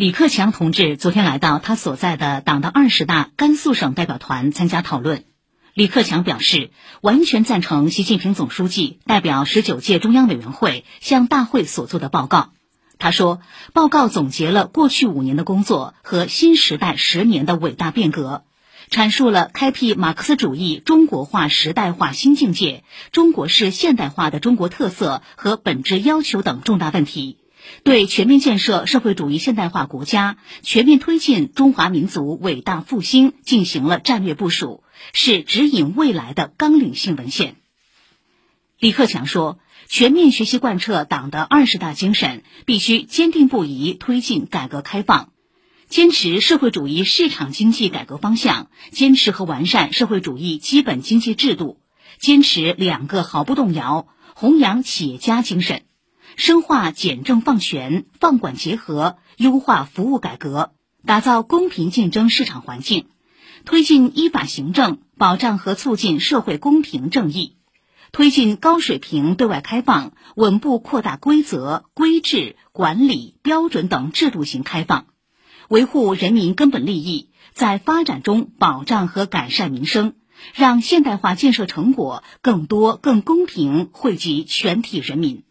李克强同志昨天来到他所在的党的二十大甘肃省代表团参加讨论。李克强表示，完全赞成习近平总书记代表十九届中央委员会向大会所做的报告。他说，报告总结了过去五年的工作和新时代十年的伟大变革，阐述了开辟马克思主义中国化时代化新境界、中国式现代化的中国特色和本质要求等重大问题。对全面建设社会主义现代化国家、全面推进中华民族伟大复兴进行了战略部署，是指引未来的纲领性文献。李克强说：“全面学习贯彻党的二十大精神，必须坚定不移推进改革开放，坚持社会主义市场经济改革方向，坚持和完善社会主义基本经济制度，坚持两个毫不动摇，弘扬企业家精神。”深化简政放权、放管结合，优化服务改革，打造公平竞争市场环境，推进依法行政，保障和促进社会公平正义，推进高水平对外开放，稳步扩大规则、规制、管理、标准等制度型开放，维护人民根本利益，在发展中保障和改善民生，让现代化建设成果更多、更公平惠及全体人民。